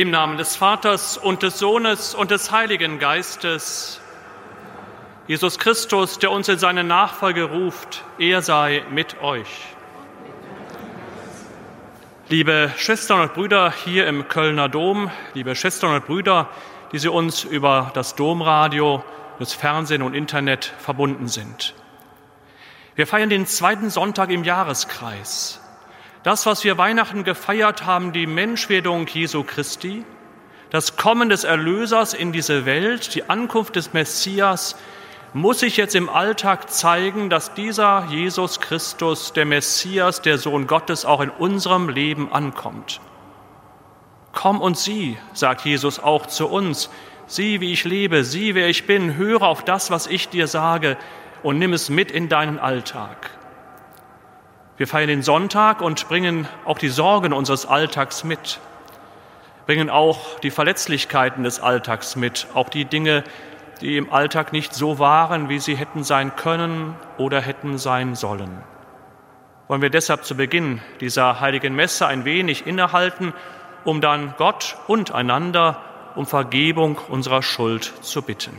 Im Namen des Vaters und des Sohnes und des Heiligen Geistes, Jesus Christus, der uns in seine Nachfolge ruft, er sei mit euch. Liebe Schwestern und Brüder hier im Kölner Dom, liebe Schwestern und Brüder, die Sie uns über das Domradio, das Fernsehen und Internet verbunden sind. Wir feiern den zweiten Sonntag im Jahreskreis. Das, was wir Weihnachten gefeiert haben, die Menschwerdung Jesu Christi, das Kommen des Erlösers in diese Welt, die Ankunft des Messias, muss sich jetzt im Alltag zeigen, dass dieser Jesus Christus, der Messias, der Sohn Gottes, auch in unserem Leben ankommt. Komm und sieh, sagt Jesus auch zu uns, sieh, wie ich lebe, sieh, wer ich bin, höre auf das, was ich dir sage und nimm es mit in deinen Alltag. Wir feiern den Sonntag und bringen auch die Sorgen unseres Alltags mit, bringen auch die Verletzlichkeiten des Alltags mit, auch die Dinge, die im Alltag nicht so waren, wie sie hätten sein können oder hätten sein sollen. Wollen wir deshalb zu Beginn dieser heiligen Messe ein wenig innehalten, um dann Gott und einander um Vergebung unserer Schuld zu bitten.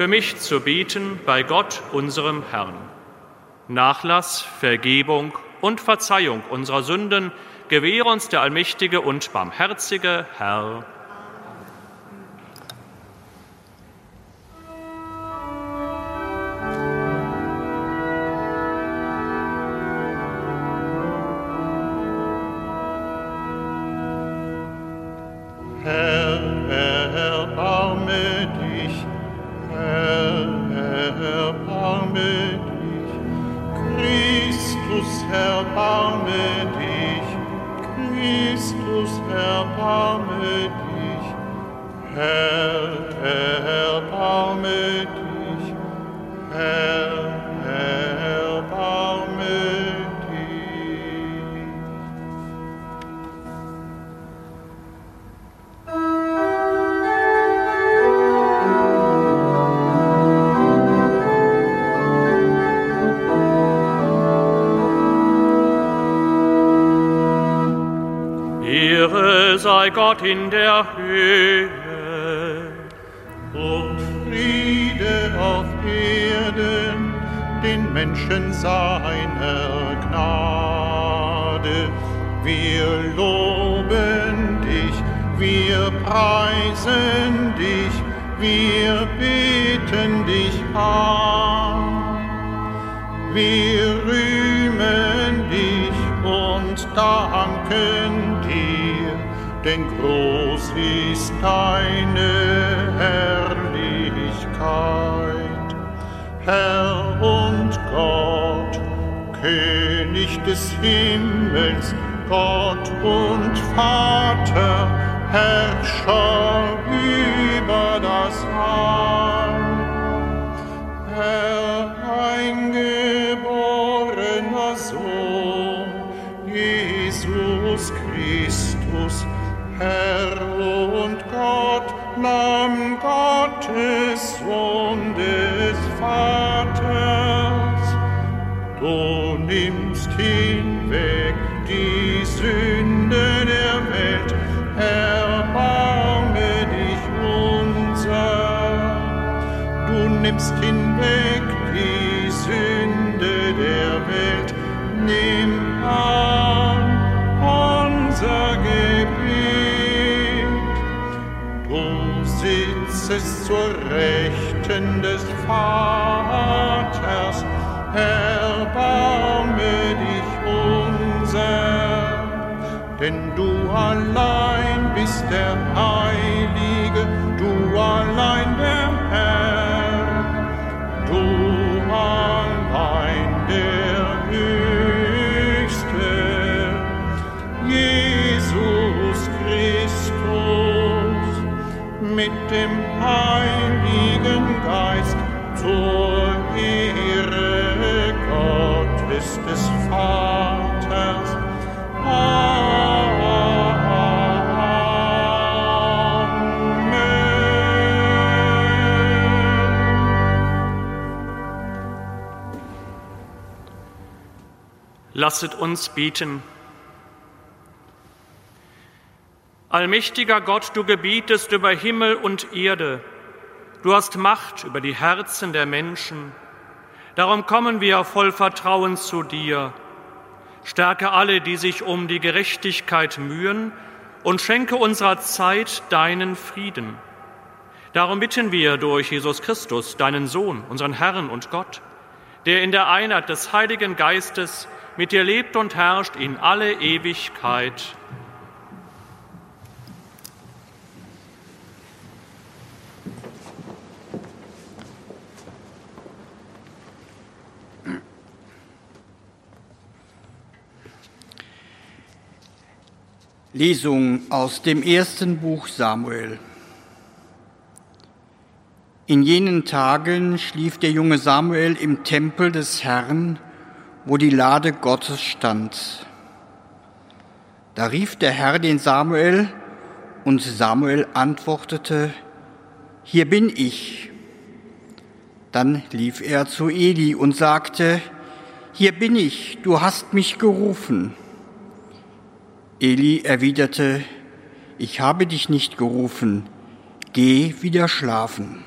für mich zu bieten bei Gott, unserem Herrn. Nachlass, Vergebung und Verzeihung unserer Sünden gewähre uns der allmächtige und barmherzige. Herr, des Himmels, Gott die Sünde der Welt, nimm an unser Gebet. Du sitzest zur Rechten des Vaters, erbarme dich unser. Denn du allein bist der Heilige, du allein der mit dem Heiligen Geist zur Ehre Gottes des Vaters. Lasset uns beten. Allmächtiger Gott, du gebietest über Himmel und Erde. Du hast Macht über die Herzen der Menschen. Darum kommen wir voll Vertrauen zu dir. Stärke alle, die sich um die Gerechtigkeit mühen, und schenke unserer Zeit deinen Frieden. Darum bitten wir durch Jesus Christus, deinen Sohn, unseren Herrn und Gott, der in der Einheit des Heiligen Geistes mit dir lebt und herrscht in alle Ewigkeit. Lesung aus dem ersten Buch Samuel. In jenen Tagen schlief der junge Samuel im Tempel des Herrn, wo die Lade Gottes stand. Da rief der Herr den Samuel, und Samuel antwortete, Hier bin ich. Dann lief er zu Eli und sagte, Hier bin ich, du hast mich gerufen. Eli erwiderte, Ich habe dich nicht gerufen, geh wieder schlafen.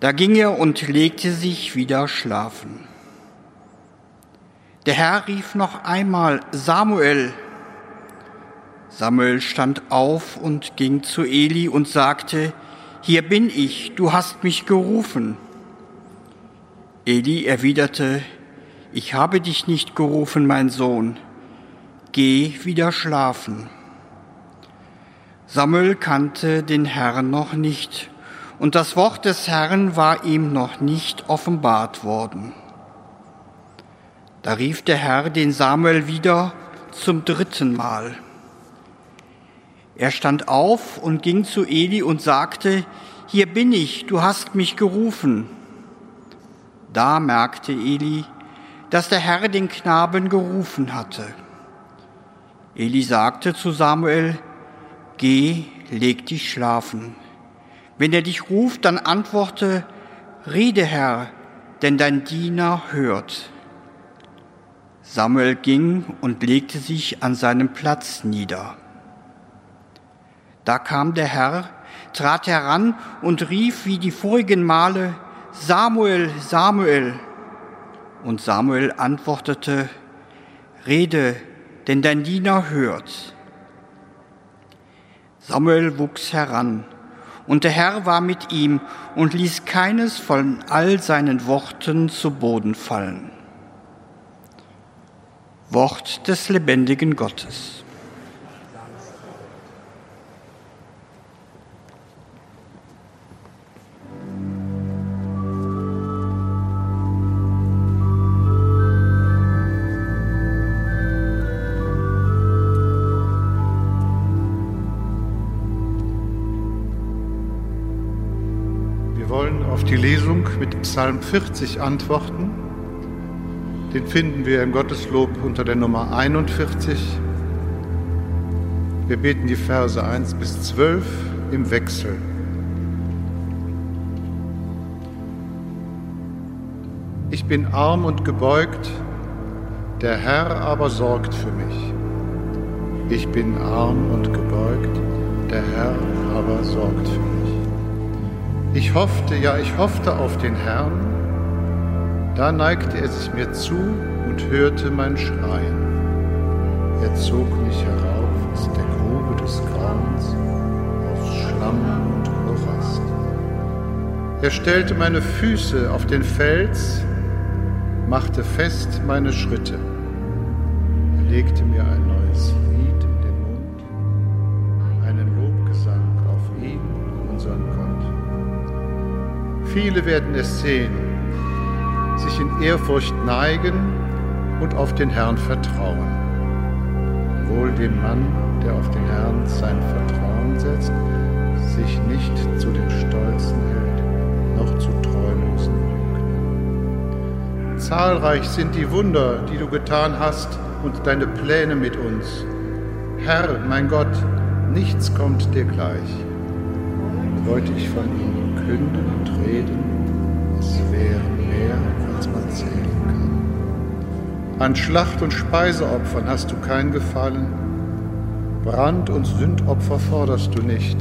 Da ging er und legte sich wieder schlafen. Der Herr rief noch einmal, Samuel. Samuel stand auf und ging zu Eli und sagte, Hier bin ich, du hast mich gerufen. Eli erwiderte, Ich habe dich nicht gerufen, mein Sohn geh wieder schlafen. Samuel kannte den Herrn noch nicht, und das Wort des Herrn war ihm noch nicht offenbart worden. Da rief der Herr den Samuel wieder zum dritten Mal. Er stand auf und ging zu Eli und sagte, Hier bin ich, du hast mich gerufen. Da merkte Eli, dass der Herr den Knaben gerufen hatte. Eli sagte zu Samuel, Geh, leg dich schlafen. Wenn er dich ruft, dann antworte, Rede, Herr, denn dein Diener hört. Samuel ging und legte sich an seinem Platz nieder. Da kam der Herr, trat heran und rief wie die vorigen Male, Samuel, Samuel. Und Samuel antwortete, Rede, denn dein Diener hört. Samuel wuchs heran, und der Herr war mit ihm und ließ keines von all seinen Worten zu Boden fallen. Wort des lebendigen Gottes. Die Lesung mit Psalm 40 antworten. Den finden wir im Gotteslob unter der Nummer 41. Wir beten die Verse 1 bis 12 im Wechsel. Ich bin arm und gebeugt, der Herr aber sorgt für mich. Ich bin arm und gebeugt, der Herr aber sorgt für mich. Ich hoffte, ja, ich hoffte auf den Herrn. Da neigte er sich mir zu und hörte mein Schreien. Er zog mich herauf aus der Grube des Grauens, aus Schlamm und Morast. Er stellte meine Füße auf den Fels, machte fest meine Schritte. Er legte mir ein Viele werden es sehen, sich in Ehrfurcht neigen und auf den Herrn vertrauen. Wohl dem Mann, der auf den Herrn sein Vertrauen setzt, sich nicht zu den Stolzen hält, noch zu treulosen Lügnen. Zahlreich sind die Wunder, die du getan hast und deine Pläne mit uns. Herr, mein Gott, nichts kommt dir gleich. Wollte ich von ihnen künden und reden, es wäre mehr, als man zählen kann. An Schlacht- und Speiseopfern hast du kein Gefallen, Brand- und Sündopfer forderst du nicht.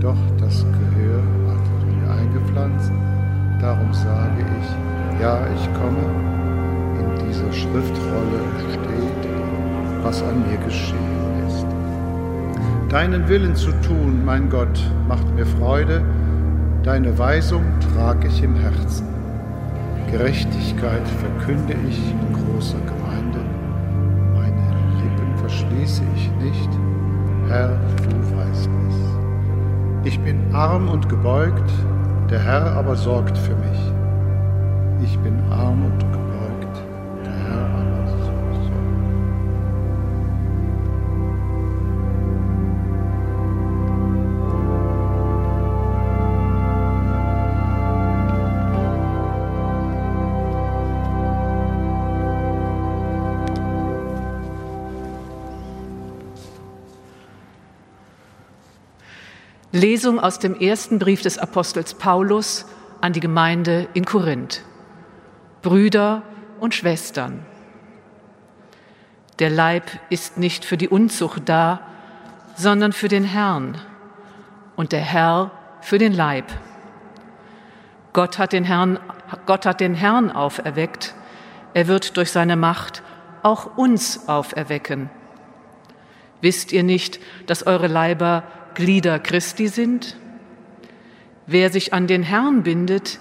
Doch das Gehör hast du mir eingepflanzt, darum sage ich, ja, ich komme, in dieser Schriftrolle steht, was an mir geschehen ist. Deinen Willen zu tun, mein Gott, macht mir Freude, Deine Weisung trage ich im Herzen. Gerechtigkeit verkünde ich in großer Gemeinde. Meine Lippen verschließe ich nicht. Herr, du weißt es. Ich bin arm und gebeugt, der Herr aber sorgt für mich. Ich bin arm und gebeugt Lesung aus dem ersten Brief des Apostels Paulus an die Gemeinde in Korinth. Brüder und Schwestern. Der Leib ist nicht für die Unzucht da, sondern für den Herrn und der Herr für den Leib. Gott hat den Herrn, Gott hat den Herrn auferweckt. Er wird durch seine Macht auch uns auferwecken. Wisst ihr nicht, dass eure Leiber Glieder Christi sind? Wer sich an den Herrn bindet,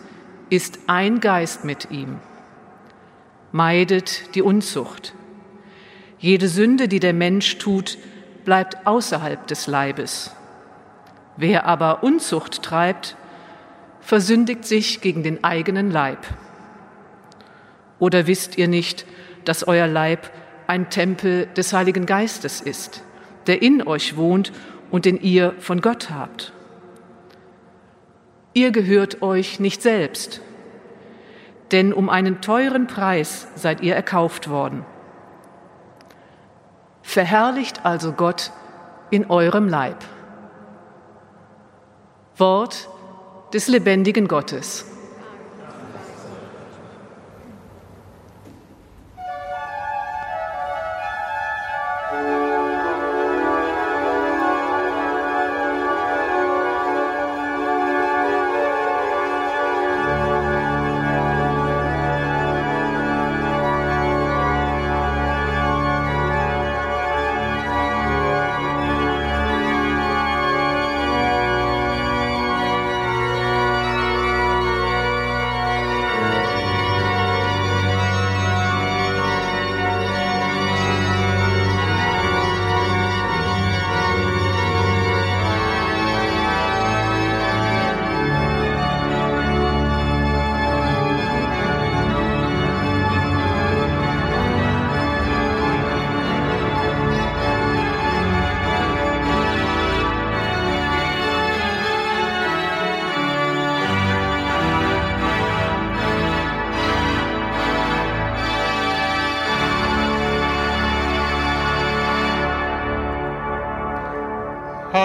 ist ein Geist mit ihm. Meidet die Unzucht. Jede Sünde, die der Mensch tut, bleibt außerhalb des Leibes. Wer aber Unzucht treibt, versündigt sich gegen den eigenen Leib. Oder wisst ihr nicht, dass euer Leib ein Tempel des Heiligen Geistes ist, der in euch wohnt und den ihr von Gott habt. Ihr gehört euch nicht selbst, denn um einen teuren Preis seid ihr erkauft worden. Verherrlicht also Gott in eurem Leib. Wort des lebendigen Gottes.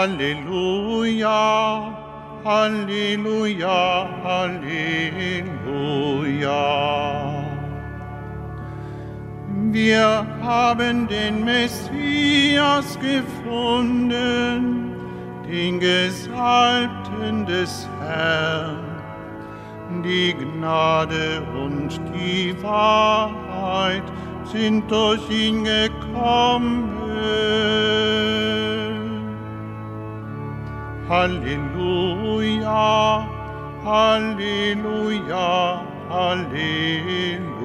Halleluja, Halleluja, Halleluja. Wir haben den Messias gefunden, den Gesalbten des Herrn. Die Gnade und die Wahrheit sind durch ihn gekommen. Halleluja, Halleluja, Halleluja.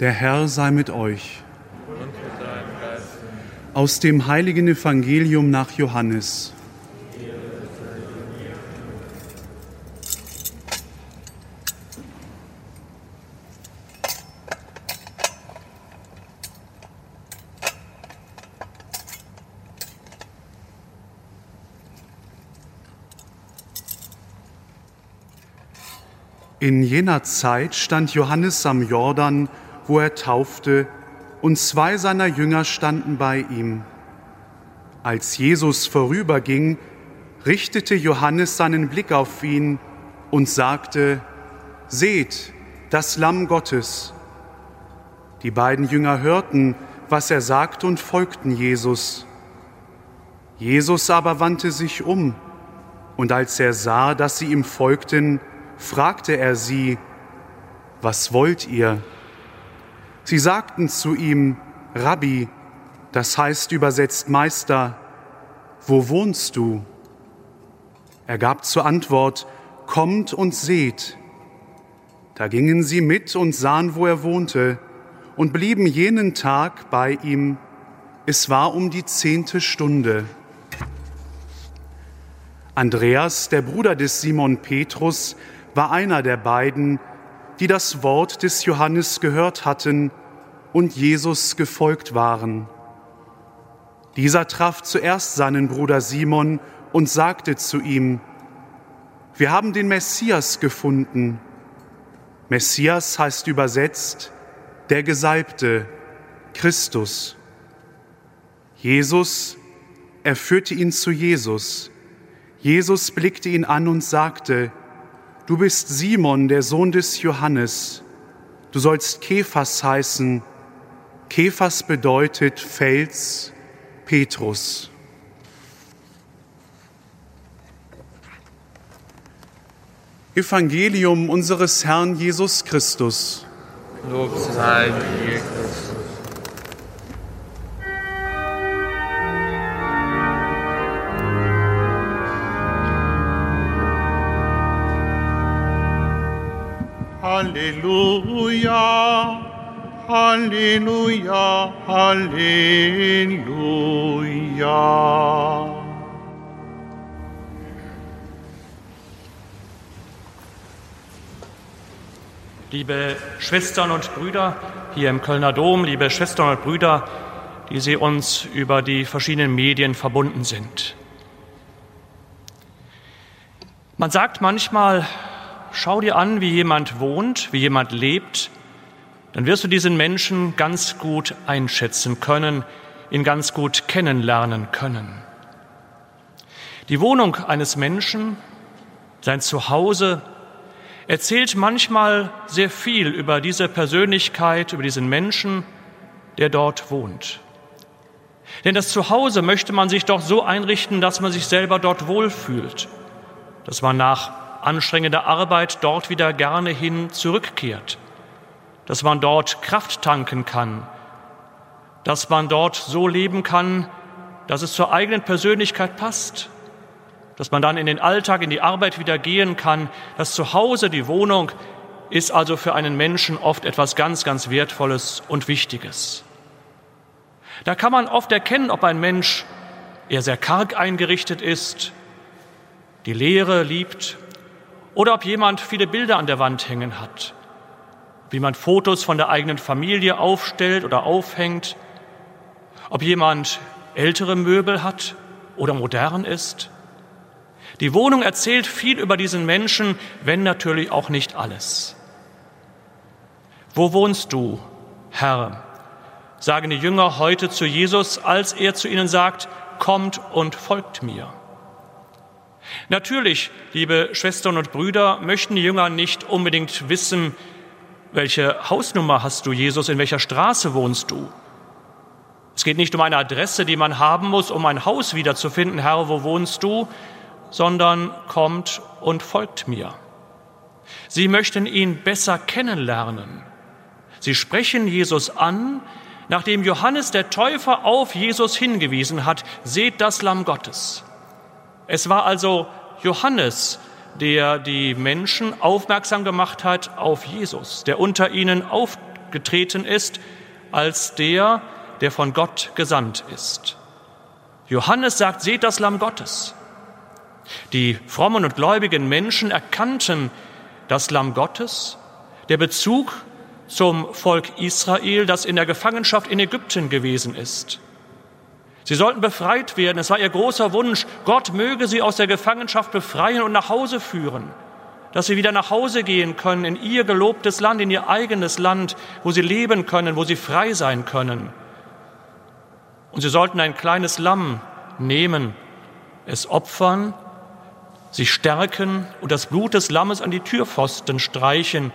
Der Herr sei mit euch. Aus dem heiligen Evangelium nach Johannes. In jener Zeit stand Johannes am Jordan, wo er taufte, und zwei seiner Jünger standen bei ihm. Als Jesus vorüberging, richtete Johannes seinen Blick auf ihn und sagte, Seht, das Lamm Gottes. Die beiden Jünger hörten, was er sagte und folgten Jesus. Jesus aber wandte sich um, und als er sah, dass sie ihm folgten, fragte er sie, was wollt ihr? Sie sagten zu ihm, Rabbi, das heißt übersetzt Meister, wo wohnst du? Er gab zur Antwort, Kommt und seht. Da gingen sie mit und sahen, wo er wohnte, und blieben jenen Tag bei ihm. Es war um die zehnte Stunde. Andreas, der Bruder des Simon Petrus, war einer der beiden, die das Wort des Johannes gehört hatten und Jesus gefolgt waren. Dieser traf zuerst seinen Bruder Simon und sagte zu ihm, wir haben den Messias gefunden. Messias heißt übersetzt der Gesalbte, Christus. Jesus, er führte ihn zu Jesus. Jesus blickte ihn an und sagte, Du bist Simon, der Sohn des Johannes. Du sollst Kephas heißen. Kephas bedeutet Fels, Petrus. Evangelium unseres Herrn Jesus Christus. Lob sei dir, Christus. Halleluja, Halleluja, Halleluja. Liebe Schwestern und Brüder hier im Kölner Dom, liebe Schwestern und Brüder, die Sie uns über die verschiedenen Medien verbunden sind. Man sagt manchmal, schau dir an, wie jemand wohnt, wie jemand lebt, dann wirst du diesen Menschen ganz gut einschätzen können, ihn ganz gut kennenlernen können. Die Wohnung eines Menschen, sein Zuhause, erzählt manchmal sehr viel über diese Persönlichkeit, über diesen Menschen, der dort wohnt. Denn das Zuhause möchte man sich doch so einrichten, dass man sich selber dort wohlfühlt, dass man nach anstrengender Arbeit dort wieder gerne hin zurückkehrt, dass man dort Kraft tanken kann, dass man dort so leben kann, dass es zur eigenen Persönlichkeit passt, dass man dann in den Alltag, in die Arbeit wieder gehen kann. Das Zuhause, die Wohnung ist also für einen Menschen oft etwas ganz, ganz Wertvolles und Wichtiges. Da kann man oft erkennen, ob ein Mensch eher sehr karg eingerichtet ist, die Lehre liebt oder ob jemand viele Bilder an der Wand hängen hat, wie man Fotos von der eigenen Familie aufstellt oder aufhängt, ob jemand ältere Möbel hat oder modern ist. Die Wohnung erzählt viel über diesen Menschen, wenn natürlich auch nicht alles. Wo wohnst du, Herr? sagen die Jünger heute zu Jesus, als er zu ihnen sagt, kommt und folgt mir. Natürlich, liebe Schwestern und Brüder, möchten die Jünger nicht unbedingt wissen, welche Hausnummer hast du, Jesus, in welcher Straße wohnst du? Es geht nicht um eine Adresse, die man haben muss, um ein Haus wiederzufinden, Herr, wo wohnst du, sondern kommt und folgt mir. Sie möchten ihn besser kennenlernen. Sie sprechen Jesus an, nachdem Johannes der Täufer auf Jesus hingewiesen hat, seht das Lamm Gottes. Es war also Johannes, der die Menschen aufmerksam gemacht hat auf Jesus, der unter ihnen aufgetreten ist als der, der von Gott gesandt ist. Johannes sagt, seht das Lamm Gottes. Die frommen und gläubigen Menschen erkannten das Lamm Gottes, der Bezug zum Volk Israel, das in der Gefangenschaft in Ägypten gewesen ist. Sie sollten befreit werden. Es war ihr großer Wunsch, Gott möge sie aus der Gefangenschaft befreien und nach Hause führen, dass sie wieder nach Hause gehen können in ihr gelobtes Land, in ihr eigenes Land, wo sie leben können, wo sie frei sein können. Und sie sollten ein kleines Lamm nehmen, es opfern, sich stärken und das Blut des Lammes an die Türpfosten streichen,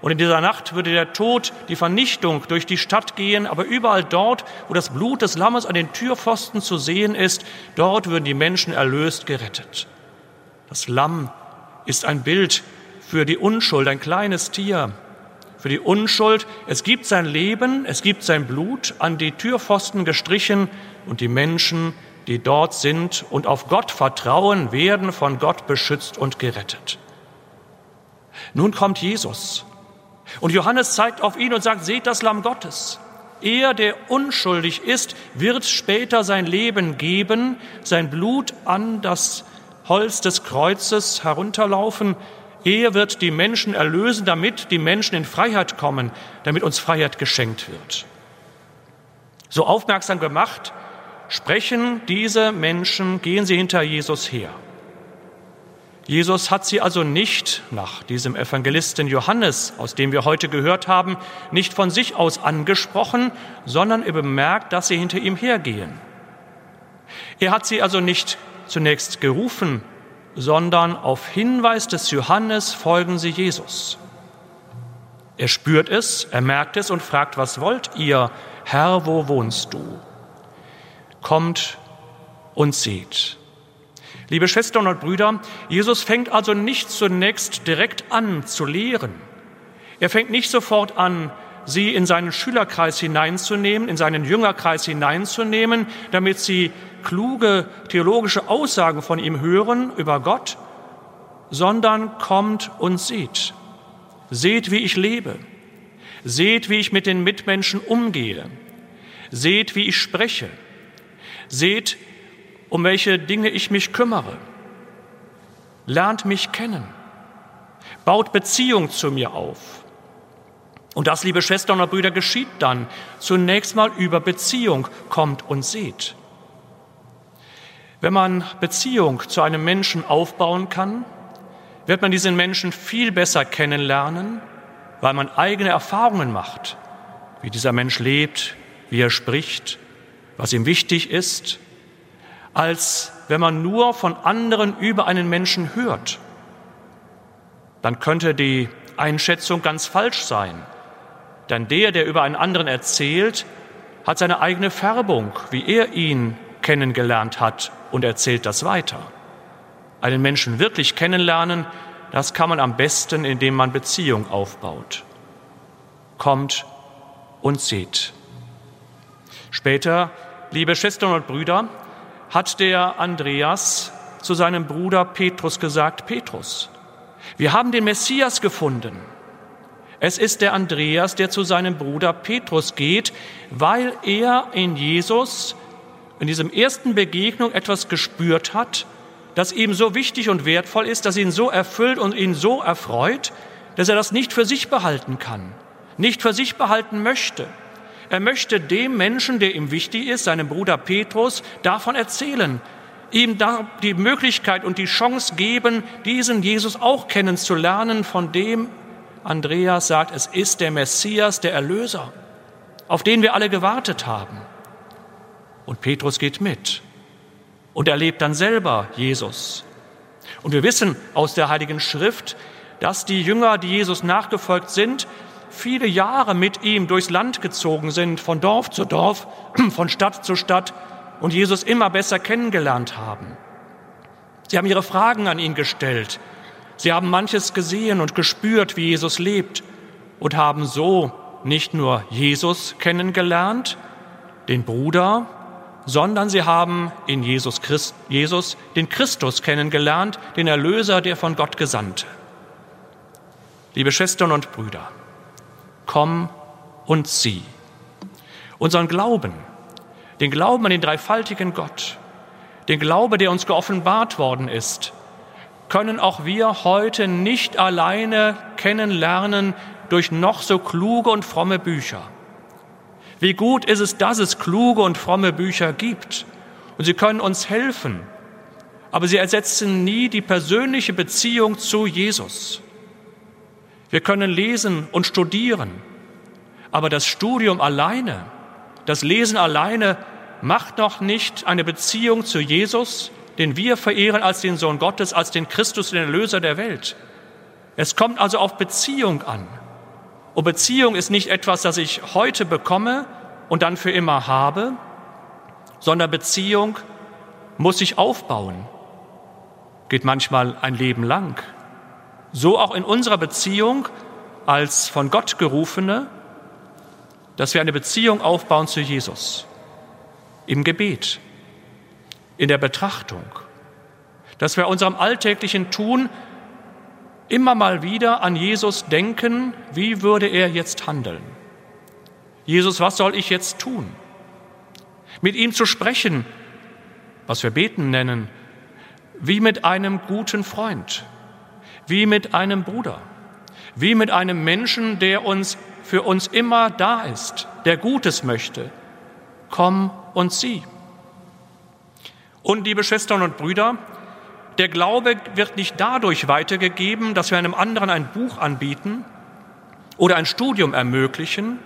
und in dieser Nacht würde der Tod, die Vernichtung durch die Stadt gehen, aber überall dort, wo das Blut des Lammes an den Türpfosten zu sehen ist, dort würden die Menschen erlöst gerettet. Das Lamm ist ein Bild für die Unschuld, ein kleines Tier. Für die Unschuld, es gibt sein Leben, es gibt sein Blut an die Türpfosten gestrichen und die Menschen, die dort sind und auf Gott vertrauen, werden von Gott beschützt und gerettet. Nun kommt Jesus und Johannes zeigt auf ihn und sagt, seht das Lamm Gottes. Er, der unschuldig ist, wird später sein Leben geben, sein Blut an das Holz des Kreuzes herunterlaufen. Er wird die Menschen erlösen, damit die Menschen in Freiheit kommen, damit uns Freiheit geschenkt wird. So aufmerksam gemacht, sprechen diese Menschen, gehen sie hinter Jesus her. Jesus hat sie also nicht, nach diesem Evangelisten Johannes, aus dem wir heute gehört haben, nicht von sich aus angesprochen, sondern er bemerkt, dass sie hinter ihm hergehen. Er hat sie also nicht zunächst gerufen, sondern auf Hinweis des Johannes folgen sie Jesus. Er spürt es, er merkt es und fragt, was wollt ihr? Herr, wo wohnst du? Kommt und seht. Liebe Schwestern und Brüder, Jesus fängt also nicht zunächst direkt an zu lehren. Er fängt nicht sofort an, sie in seinen Schülerkreis hineinzunehmen, in seinen Jüngerkreis hineinzunehmen, damit sie kluge theologische Aussagen von ihm hören über Gott, sondern kommt und seht. Seht, wie ich lebe. Seht, wie ich mit den Mitmenschen umgehe. Seht, wie ich spreche. Seht, um welche Dinge ich mich kümmere. Lernt mich kennen. Baut Beziehung zu mir auf. Und das, liebe Schwestern und Brüder, geschieht dann zunächst mal über Beziehung, kommt und seht. Wenn man Beziehung zu einem Menschen aufbauen kann, wird man diesen Menschen viel besser kennenlernen, weil man eigene Erfahrungen macht, wie dieser Mensch lebt, wie er spricht, was ihm wichtig ist als wenn man nur von anderen über einen Menschen hört. Dann könnte die Einschätzung ganz falsch sein. Denn der, der über einen anderen erzählt, hat seine eigene Färbung, wie er ihn kennengelernt hat und erzählt das weiter. Einen Menschen wirklich kennenlernen, das kann man am besten, indem man Beziehung aufbaut. Kommt und seht. Später, liebe Schwestern und Brüder, hat der Andreas zu seinem Bruder Petrus gesagt, Petrus, wir haben den Messias gefunden. Es ist der Andreas, der zu seinem Bruder Petrus geht, weil er in Jesus in diesem ersten Begegnung etwas gespürt hat, das ihm so wichtig und wertvoll ist, das ihn so erfüllt und ihn so erfreut, dass er das nicht für sich behalten kann, nicht für sich behalten möchte. Er möchte dem Menschen, der ihm wichtig ist, seinem Bruder Petrus, davon erzählen, ihm die Möglichkeit und die Chance geben, diesen Jesus auch kennenzulernen, von dem Andreas sagt, es ist der Messias, der Erlöser. auf den wir alle gewartet haben. Und Petrus geht mit und erlebt dann selber Jesus. Und wir wissen aus der Heiligen Schrift, dass die Jünger, die Jesus nachgefolgt sind, viele Jahre mit ihm durchs Land gezogen sind, von Dorf zu Dorf, von Stadt zu Stadt und Jesus immer besser kennengelernt haben. Sie haben ihre Fragen an ihn gestellt. Sie haben manches gesehen und gespürt, wie Jesus lebt und haben so nicht nur Jesus kennengelernt, den Bruder, sondern sie haben in Jesus, Christ, Jesus den Christus kennengelernt, den Erlöser, der von Gott gesandte. Liebe Schwestern und Brüder, komm und sieh. Unseren Glauben, den Glauben an den dreifaltigen Gott, den Glaube, der uns geoffenbart worden ist, können auch wir heute nicht alleine kennenlernen durch noch so kluge und fromme Bücher. Wie gut ist es, dass es kluge und fromme Bücher gibt und sie können uns helfen, aber sie ersetzen nie die persönliche Beziehung zu Jesus. Wir können lesen und studieren, aber das Studium alleine, das Lesen alleine macht noch nicht eine Beziehung zu Jesus, den wir verehren als den Sohn Gottes, als den Christus, den Erlöser der Welt. Es kommt also auf Beziehung an. Und Beziehung ist nicht etwas, das ich heute bekomme und dann für immer habe, sondern Beziehung muss sich aufbauen. Geht manchmal ein Leben lang. So auch in unserer Beziehung als von Gott gerufene, dass wir eine Beziehung aufbauen zu Jesus. Im Gebet, in der Betrachtung, dass wir unserem alltäglichen Tun immer mal wieder an Jesus denken, wie würde er jetzt handeln? Jesus, was soll ich jetzt tun? Mit ihm zu sprechen, was wir beten nennen, wie mit einem guten Freund, wie mit einem Bruder, wie mit einem Menschen, der uns für uns immer da ist, der Gutes möchte. Komm und sieh. Und liebe Schwestern und Brüder, der Glaube wird nicht dadurch weitergegeben, dass wir einem anderen ein Buch anbieten oder ein Studium ermöglichen,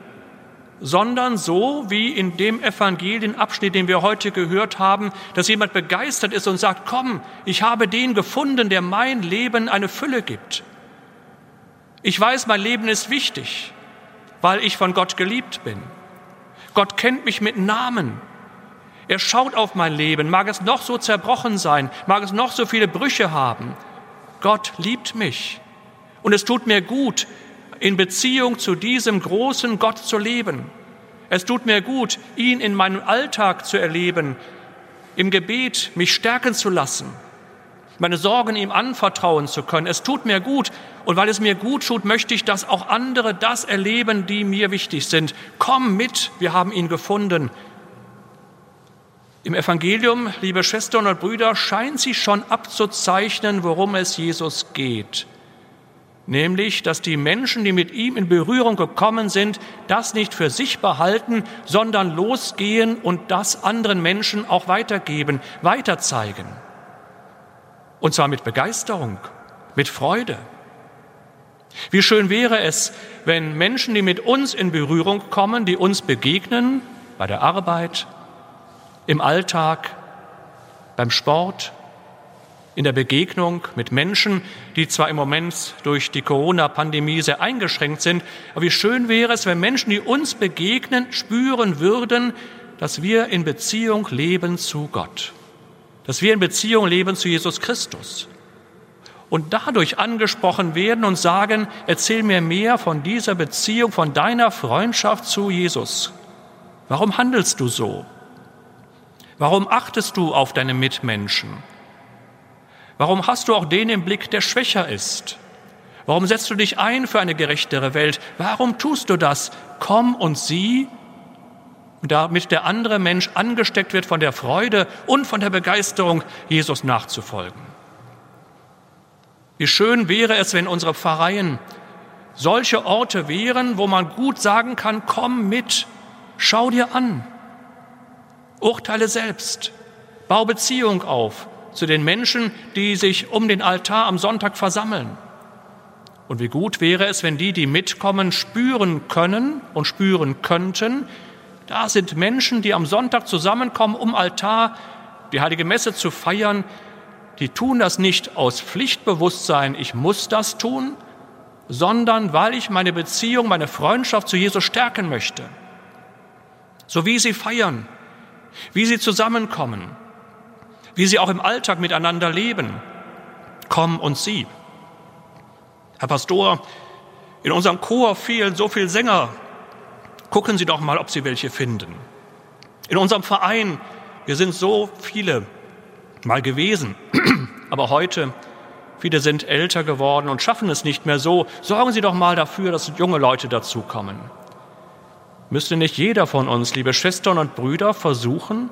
sondern so wie in dem Evangelienabschnitt, den wir heute gehört haben, dass jemand begeistert ist und sagt, komm, ich habe den gefunden, der mein Leben eine Fülle gibt. Ich weiß, mein Leben ist wichtig, weil ich von Gott geliebt bin. Gott kennt mich mit Namen. Er schaut auf mein Leben, mag es noch so zerbrochen sein, mag es noch so viele Brüche haben. Gott liebt mich. Und es tut mir gut, in Beziehung zu diesem großen Gott zu leben. Es tut mir gut, ihn in meinem Alltag zu erleben, im Gebet mich stärken zu lassen, meine Sorgen ihm anvertrauen zu können. Es tut mir gut und weil es mir gut tut, möchte ich, dass auch andere das erleben, die mir wichtig sind. Komm mit, wir haben ihn gefunden. Im Evangelium, liebe Schwestern und Brüder, scheint sie schon abzuzeichnen, worum es Jesus geht nämlich dass die Menschen, die mit ihm in Berührung gekommen sind, das nicht für sich behalten, sondern losgehen und das anderen Menschen auch weitergeben, weiterzeigen. Und zwar mit Begeisterung, mit Freude. Wie schön wäre es, wenn Menschen, die mit uns in Berührung kommen, die uns begegnen, bei der Arbeit, im Alltag, beim Sport, in der Begegnung mit Menschen, die zwar im Moment durch die Corona-Pandemie sehr eingeschränkt sind, aber wie schön wäre es, wenn Menschen, die uns begegnen, spüren würden, dass wir in Beziehung leben zu Gott, dass wir in Beziehung leben zu Jesus Christus und dadurch angesprochen werden und sagen, erzähl mir mehr von dieser Beziehung, von deiner Freundschaft zu Jesus. Warum handelst du so? Warum achtest du auf deine Mitmenschen? Warum hast du auch den im Blick, der schwächer ist? Warum setzt du dich ein für eine gerechtere Welt? Warum tust du das? Komm und sieh, damit der andere Mensch angesteckt wird von der Freude und von der Begeisterung, Jesus nachzufolgen. Wie schön wäre es, wenn unsere Pfarreien solche Orte wären, wo man gut sagen kann, komm mit, schau dir an, urteile selbst, bau Beziehung auf, zu den Menschen, die sich um den Altar am Sonntag versammeln. Und wie gut wäre es, wenn die, die mitkommen, spüren können und spüren könnten, da sind Menschen, die am Sonntag zusammenkommen, um Altar die heilige Messe zu feiern, die tun das nicht aus Pflichtbewusstsein, ich muss das tun, sondern weil ich meine Beziehung, meine Freundschaft zu Jesus stärken möchte. So wie sie feiern, wie sie zusammenkommen, wie sie auch im Alltag miteinander leben. Komm und sieh. Herr Pastor, in unserem Chor fehlen so viele Sänger. Gucken Sie doch mal, ob Sie welche finden. In unserem Verein, wir sind so viele mal gewesen, aber heute, viele sind älter geworden und schaffen es nicht mehr so. Sorgen Sie doch mal dafür, dass junge Leute dazukommen. Müsste nicht jeder von uns, liebe Schwestern und Brüder, versuchen,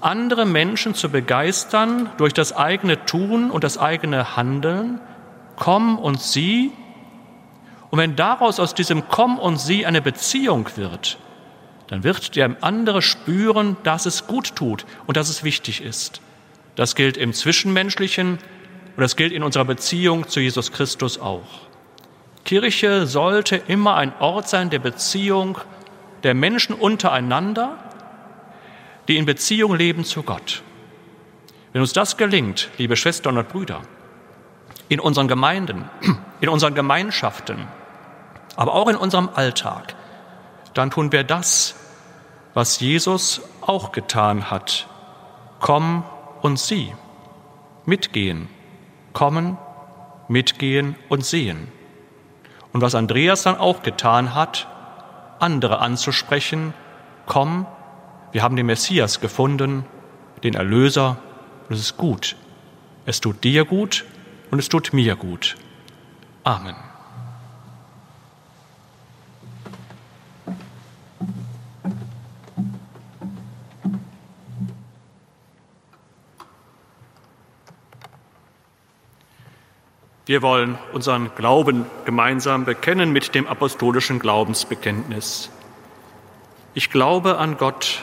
andere Menschen zu begeistern durch das eigene Tun und das eigene Handeln, komm und sieh. Und wenn daraus aus diesem Komm und sieh eine Beziehung wird, dann wird der andere spüren, dass es gut tut und dass es wichtig ist. Das gilt im Zwischenmenschlichen und das gilt in unserer Beziehung zu Jesus Christus auch. Kirche sollte immer ein Ort sein der Beziehung der Menschen untereinander, die in Beziehung leben zu Gott. Wenn uns das gelingt, liebe Schwestern und Brüder, in unseren Gemeinden, in unseren Gemeinschaften, aber auch in unserem Alltag, dann tun wir das, was Jesus auch getan hat. Komm und sieh. Mitgehen. Kommen, mitgehen und sehen. Und was Andreas dann auch getan hat, andere anzusprechen, komm, wir haben den Messias gefunden, den Erlöser, und es ist gut. Es tut dir gut und es tut mir gut. Amen. Wir wollen unseren Glauben gemeinsam bekennen mit dem apostolischen Glaubensbekenntnis. Ich glaube an Gott,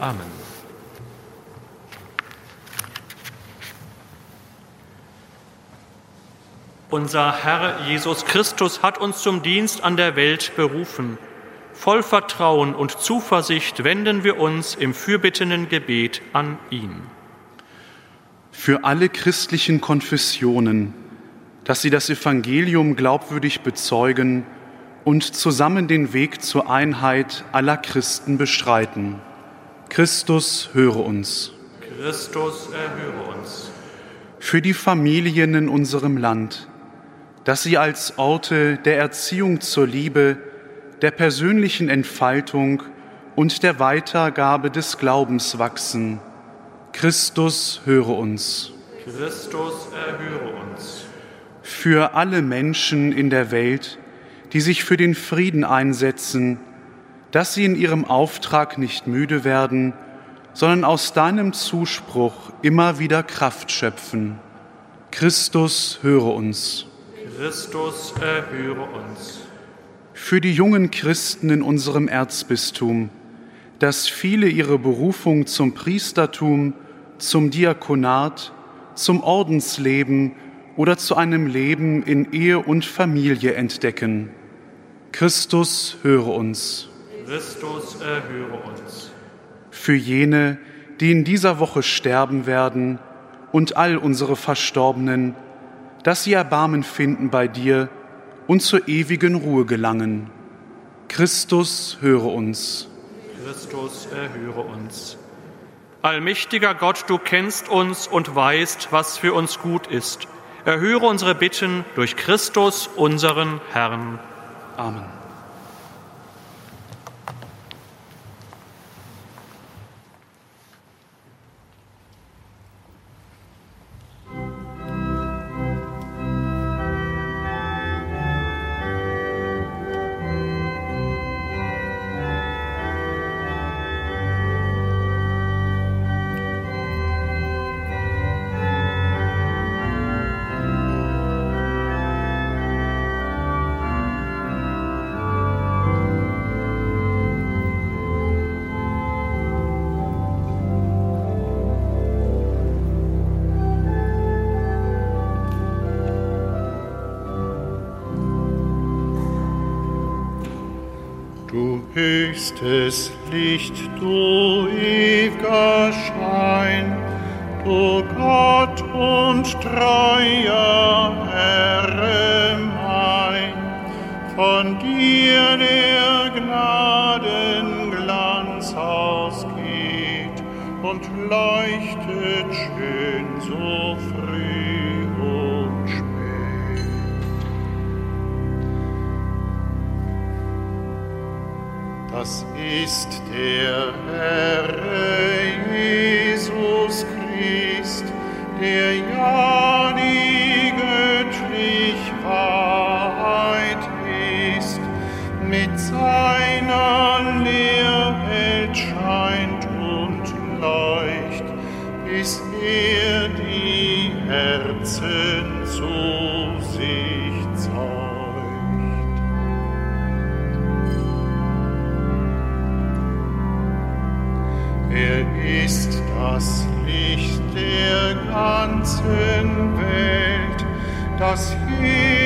Amen. Unser Herr Jesus Christus hat uns zum Dienst an der Welt berufen. Voll Vertrauen und Zuversicht wenden wir uns im fürbittenden Gebet an ihn. Für alle christlichen Konfessionen, dass sie das Evangelium glaubwürdig bezeugen und zusammen den Weg zur Einheit aller Christen bestreiten. Christus höre uns. Christus erhöre uns. Für die Familien in unserem Land, dass sie als Orte der Erziehung zur Liebe, der persönlichen Entfaltung und der Weitergabe des Glaubens wachsen. Christus höre uns. Christus erhöre uns. Für alle Menschen in der Welt, die sich für den Frieden einsetzen, dass sie in ihrem Auftrag nicht müde werden, sondern aus deinem Zuspruch immer wieder Kraft schöpfen. Christus höre uns. Christus, erhöre uns. Für die jungen Christen in unserem Erzbistum, dass viele ihre Berufung zum Priestertum, zum Diakonat, zum Ordensleben oder zu einem Leben in Ehe und Familie entdecken. Christus, höre uns. Christus, erhöre uns. Für jene, die in dieser Woche sterben werden und all unsere Verstorbenen, dass sie Erbarmen finden bei dir und zur ewigen Ruhe gelangen. Christus, höre uns. Christus, erhöre uns. Allmächtiger Gott, du kennst uns und weißt, was für uns gut ist. Erhöre unsere Bitten durch Christus, unseren Herrn. Amen. Höchstes Licht, du Das ist der Herr Jesus Christ, der ja die göttlich Wahrheit ist, mit seiner das jedem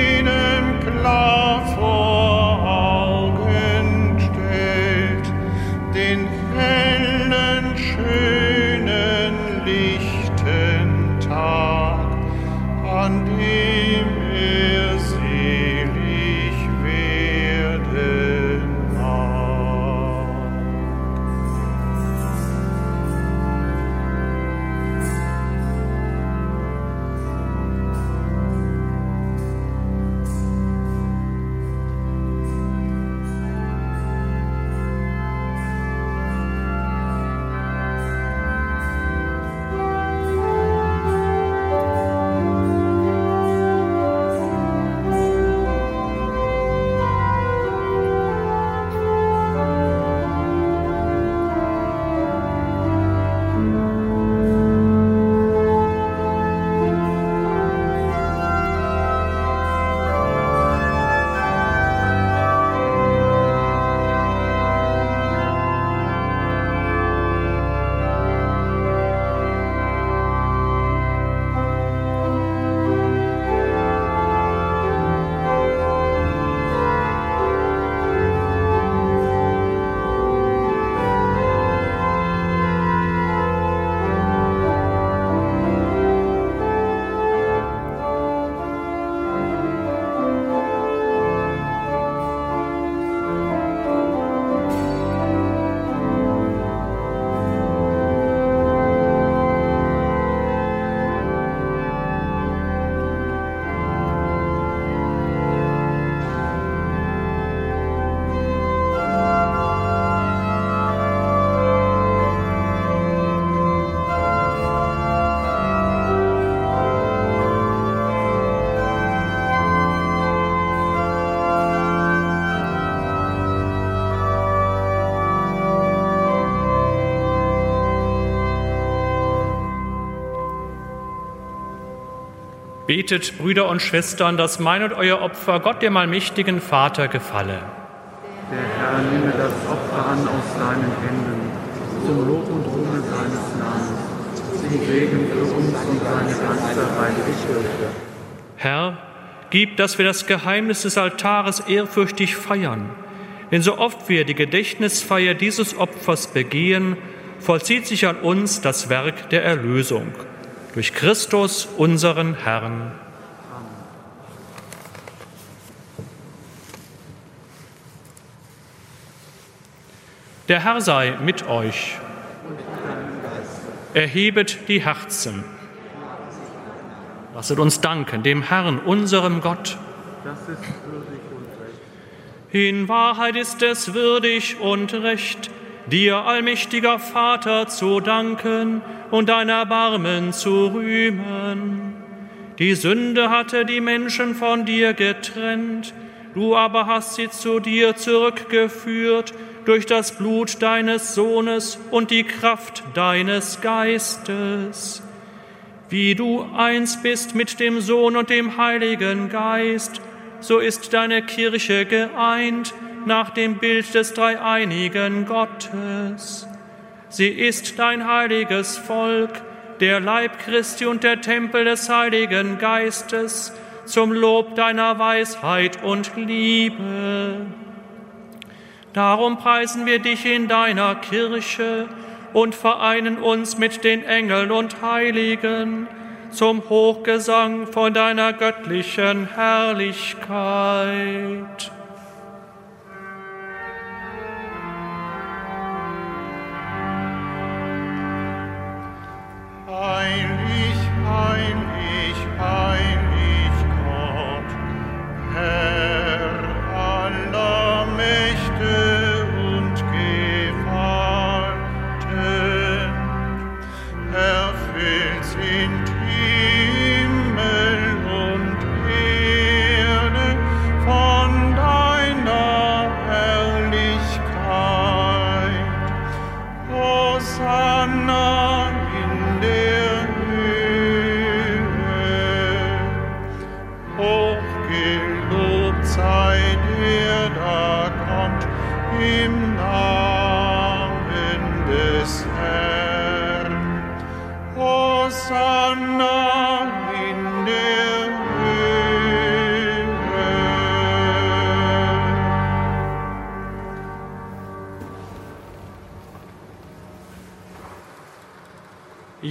Betet, Brüder und Schwestern, dass mein und euer Opfer Gott, dem allmächtigen Vater, gefalle. Der Herr nehme das Opfer an aus seinen Händen, zum Lob und Ruhme seines Namens, zum Segen für uns und seine ganze Heilige Herr, gib, dass wir das Geheimnis des Altares ehrfürchtig feiern. Denn so oft wir die Gedächtnisfeier dieses Opfers begehen, vollzieht sich an uns das Werk der Erlösung. Durch Christus, unseren Herrn. Der Herr sei mit euch. Erhebet die Herzen. Lasset uns danken dem Herrn, unserem Gott. In Wahrheit ist es würdig und recht, dir, allmächtiger Vater, zu danken und dein Erbarmen zu rühmen. Die Sünde hatte die Menschen von dir getrennt, du aber hast sie zu dir zurückgeführt durch das Blut deines Sohnes und die Kraft deines Geistes. Wie du eins bist mit dem Sohn und dem Heiligen Geist, so ist deine Kirche geeint nach dem Bild des dreieinigen Gottes. Sie ist dein heiliges Volk, der Leib Christi und der Tempel des Heiligen Geistes, zum Lob deiner Weisheit und Liebe. Darum preisen wir dich in deiner Kirche und vereinen uns mit den Engeln und Heiligen zum Hochgesang von deiner göttlichen Herrlichkeit.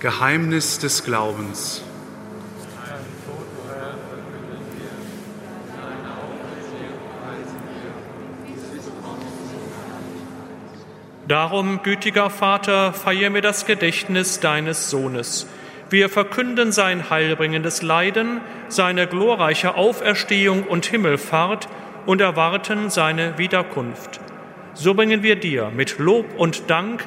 Geheimnis des Glaubens. Darum, gütiger Vater, feier mir das Gedächtnis deines Sohnes, Wir verkünden sein heilbringendes Leiden, seine glorreiche Auferstehung und Himmelfahrt und erwarten seine Wiederkunft. So bringen wir dir mit Lob und Dank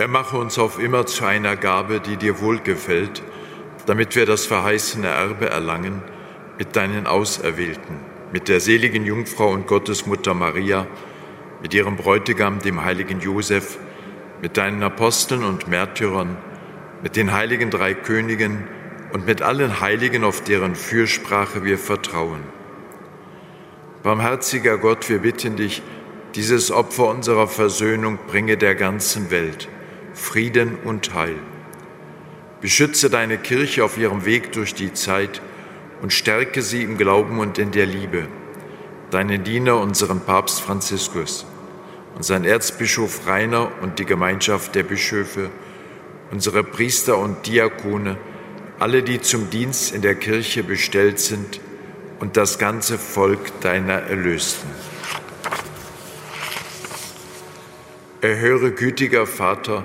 Er mache uns auf immer zu einer Gabe, die dir wohlgefällt, damit wir das verheißene Erbe erlangen mit deinen Auserwählten, mit der seligen Jungfrau und Gottesmutter Maria, mit ihrem Bräutigam, dem heiligen Josef, mit deinen Aposteln und Märtyrern, mit den heiligen drei Königen und mit allen Heiligen, auf deren Fürsprache wir vertrauen. Barmherziger Gott, wir bitten dich, dieses Opfer unserer Versöhnung bringe der ganzen Welt Frieden und Heil. Beschütze deine Kirche auf ihrem Weg durch die Zeit und stärke sie im Glauben und in der Liebe. Deinen Diener, unseren Papst Franziskus, unseren Erzbischof Rainer und die Gemeinschaft der Bischöfe, unsere Priester und Diakone, alle, die zum Dienst in der Kirche bestellt sind und das ganze Volk deiner Erlösten. Erhöre, gütiger Vater,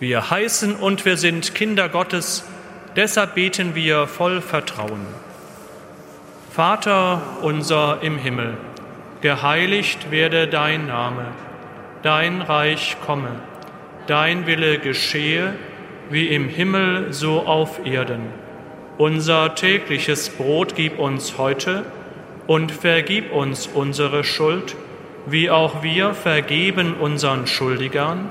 Wir heißen und wir sind Kinder Gottes, deshalb beten wir voll Vertrauen. Vater unser im Himmel, geheiligt werde dein Name, dein Reich komme, dein Wille geschehe, wie im Himmel so auf Erden. Unser tägliches Brot gib uns heute und vergib uns unsere Schuld, wie auch wir vergeben unseren Schuldigern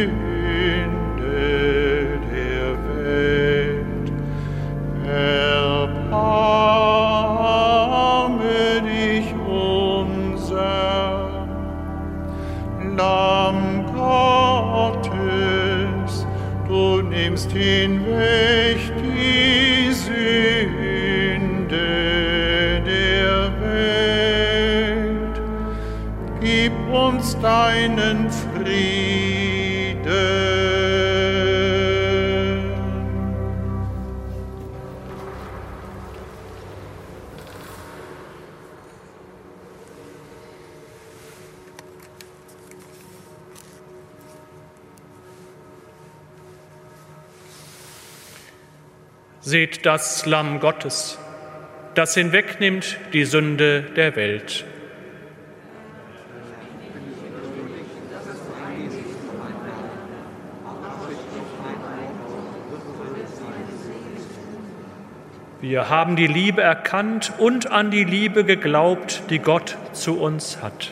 Das Lamm Gottes, das hinwegnimmt die Sünde der Welt. Wir haben die Liebe erkannt und an die Liebe geglaubt, die Gott zu uns hat.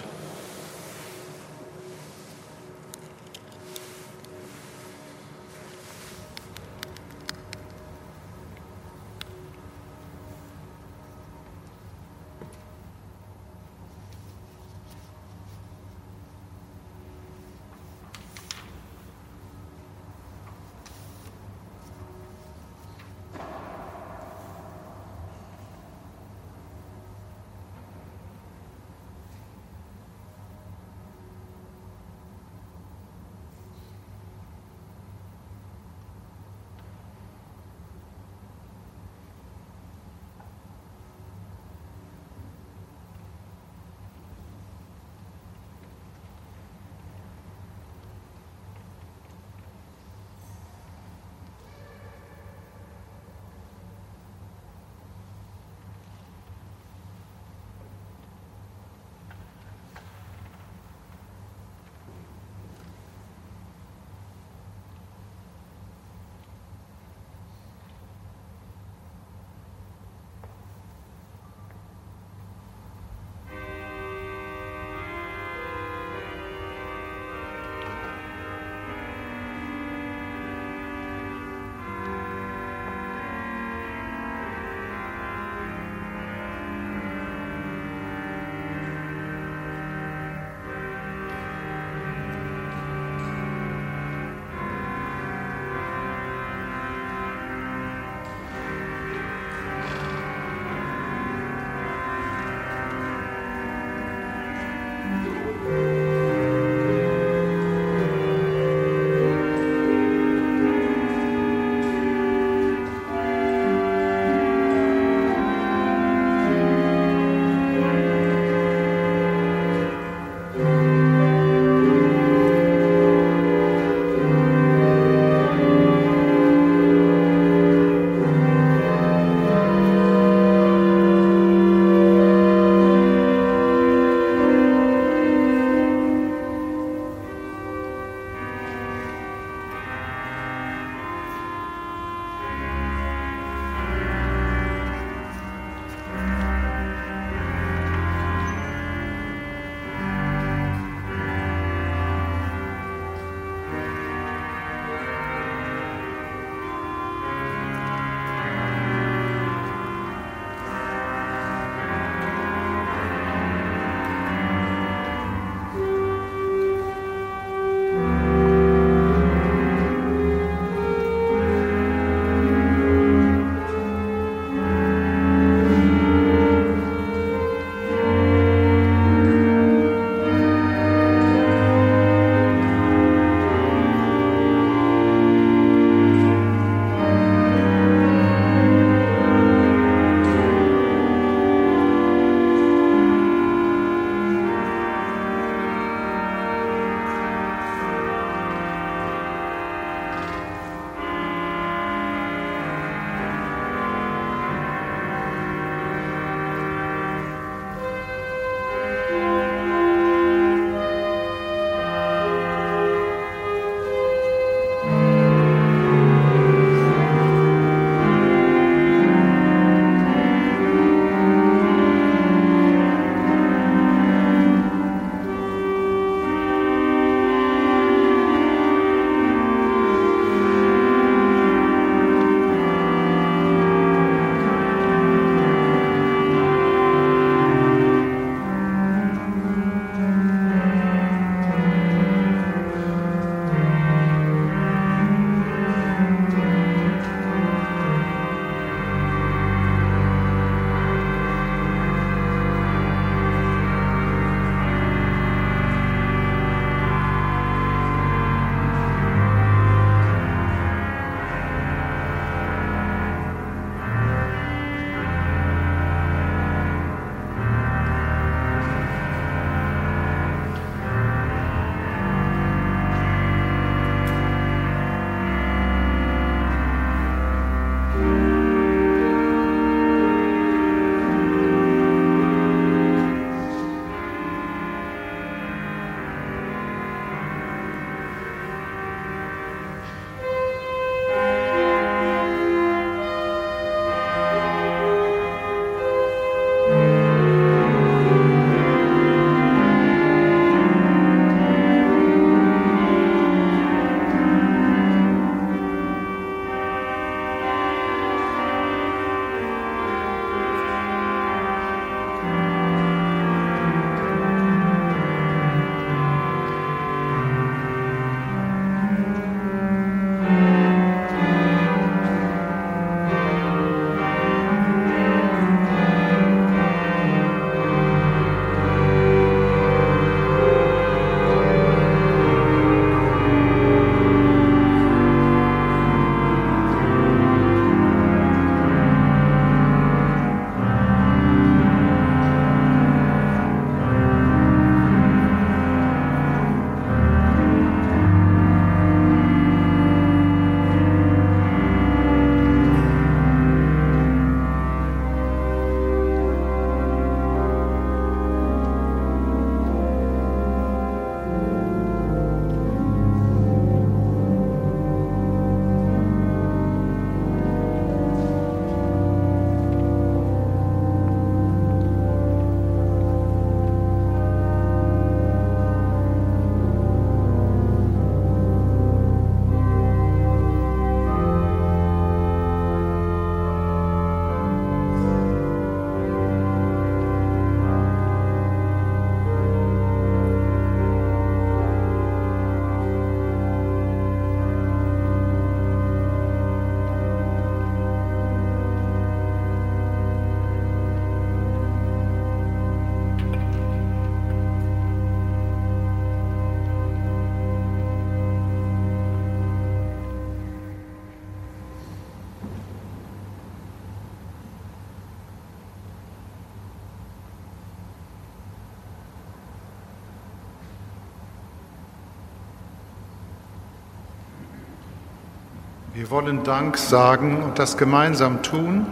Wir wollen Dank sagen und das gemeinsam tun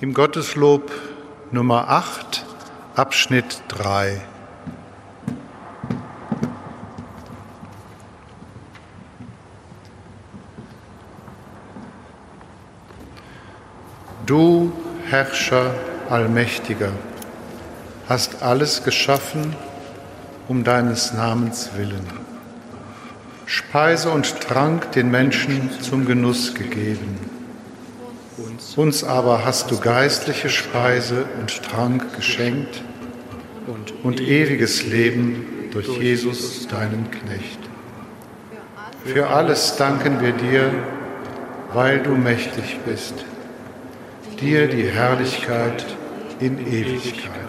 im Gotteslob Nummer 8, Abschnitt 3. Du, Herrscher, Allmächtiger, hast alles geschaffen um deines Namens willen. Speise und Trank den Menschen zum Genuss gegeben. Uns aber hast du geistliche Speise und Trank geschenkt und ewiges Leben durch Jesus, deinen Knecht. Für alles danken wir dir, weil du mächtig bist. Dir die Herrlichkeit in Ewigkeit.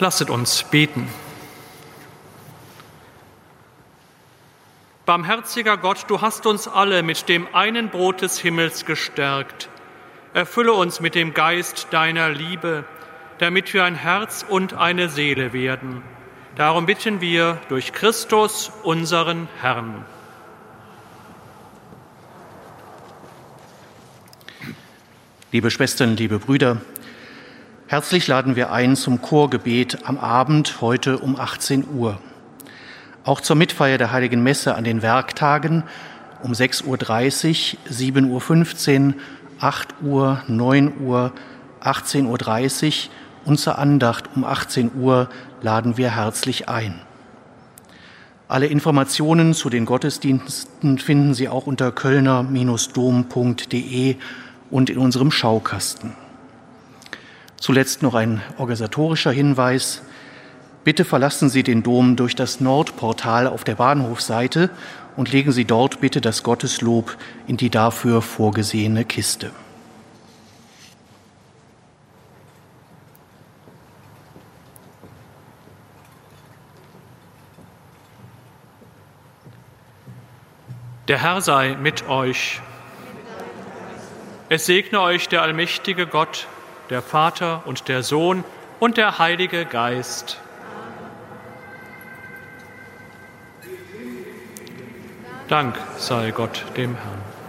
Lasset uns beten. Barmherziger Gott, du hast uns alle mit dem einen Brot des Himmels gestärkt. Erfülle uns mit dem Geist deiner Liebe, damit wir ein Herz und eine Seele werden. Darum bitten wir durch Christus, unseren Herrn. Liebe Schwestern, liebe Brüder, Herzlich laden wir ein zum Chorgebet am Abend heute um 18 Uhr. Auch zur Mitfeier der Heiligen Messe an den Werktagen um 6.30 Uhr, 7.15 Uhr, 8 Uhr, 9 Uhr, 18.30 Uhr und zur Andacht um 18 Uhr laden wir herzlich ein. Alle Informationen zu den Gottesdiensten finden Sie auch unter kölner-dom.de und in unserem Schaukasten. Zuletzt noch ein organisatorischer Hinweis. Bitte verlassen Sie den Dom durch das Nordportal auf der Bahnhofseite und legen Sie dort bitte das Gotteslob in die dafür vorgesehene Kiste. Der Herr sei mit euch. Es segne euch der allmächtige Gott, der Vater und der Sohn und der Heilige Geist. Dank sei Gott dem Herrn.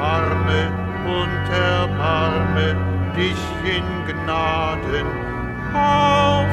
erbarme und erbarme dich in Gnaden auf.